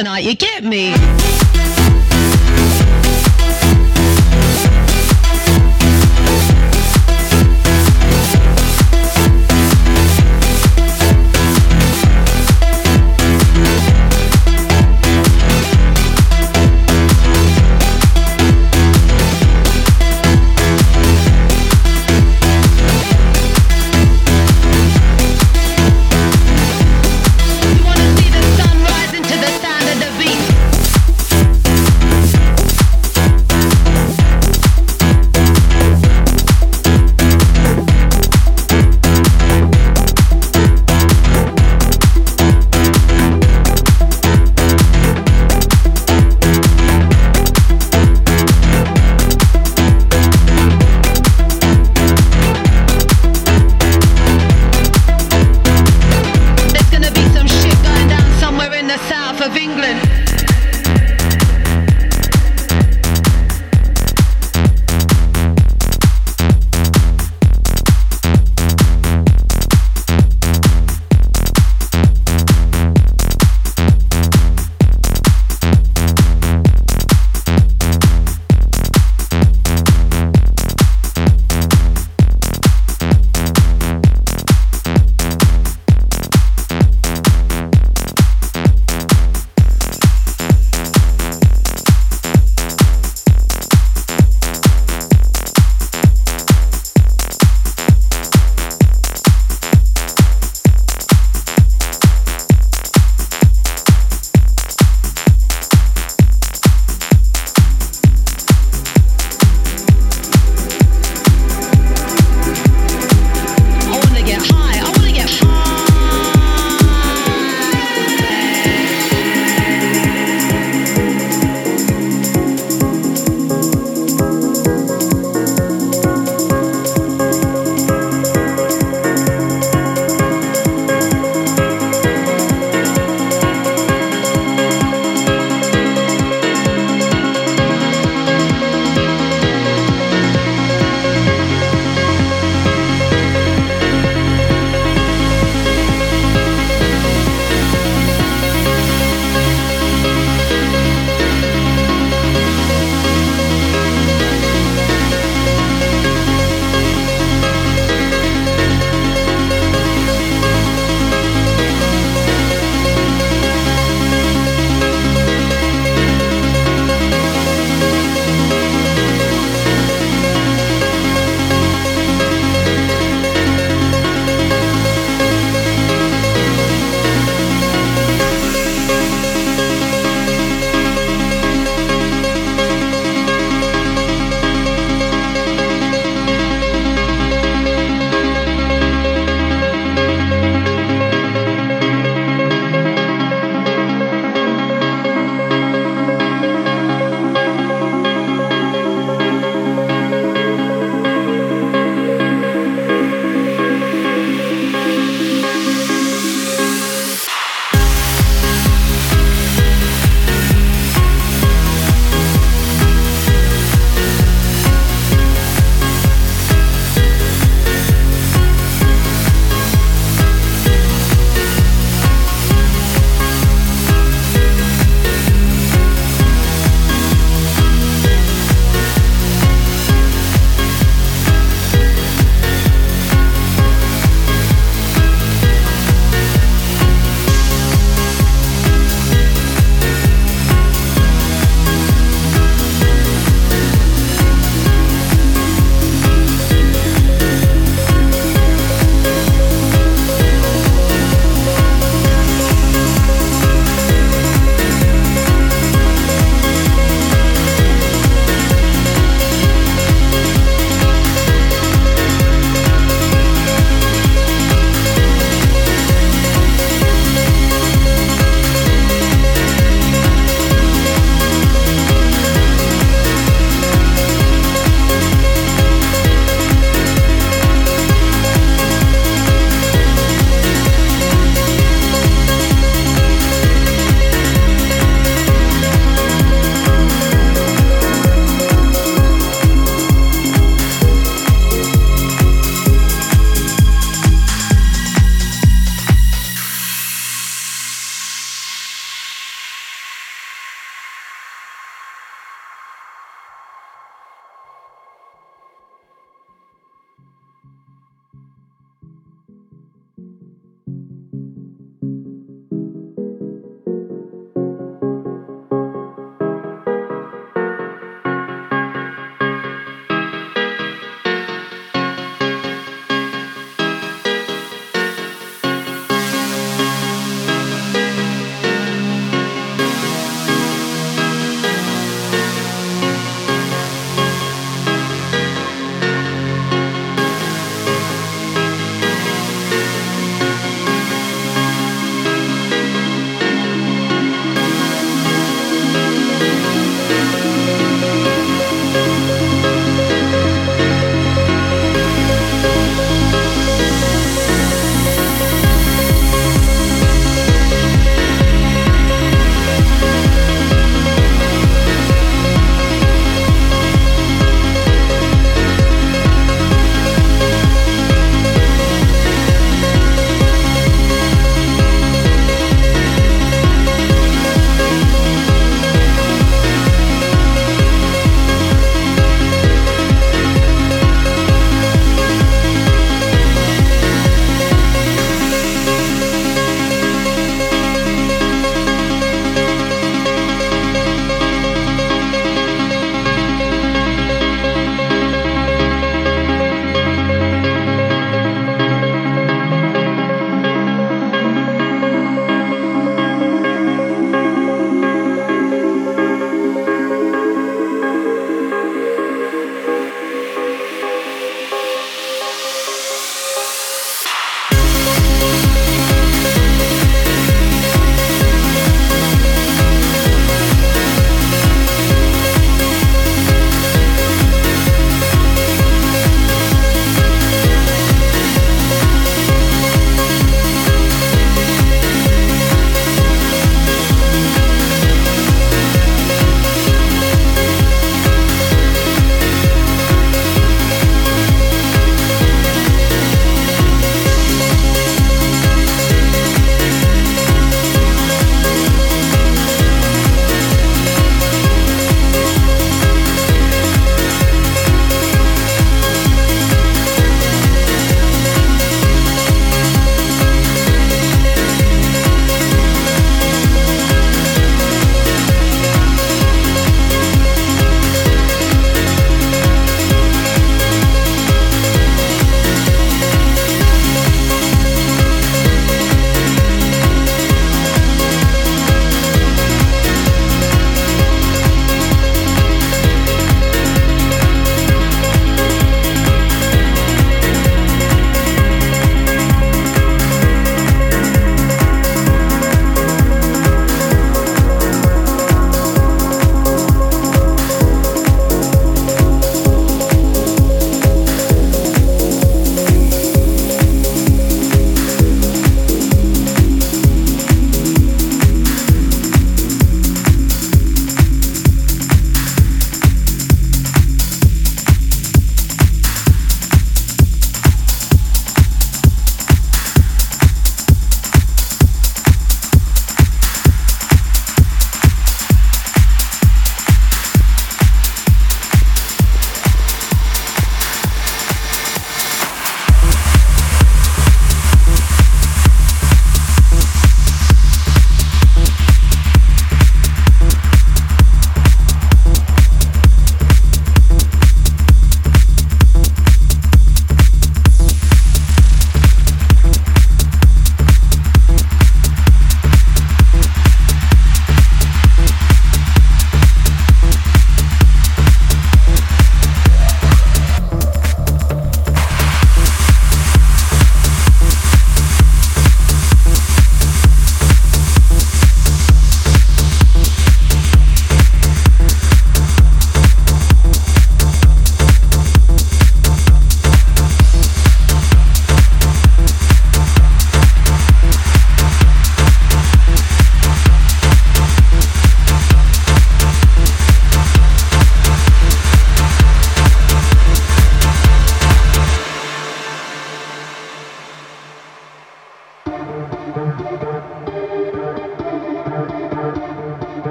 tonight. You get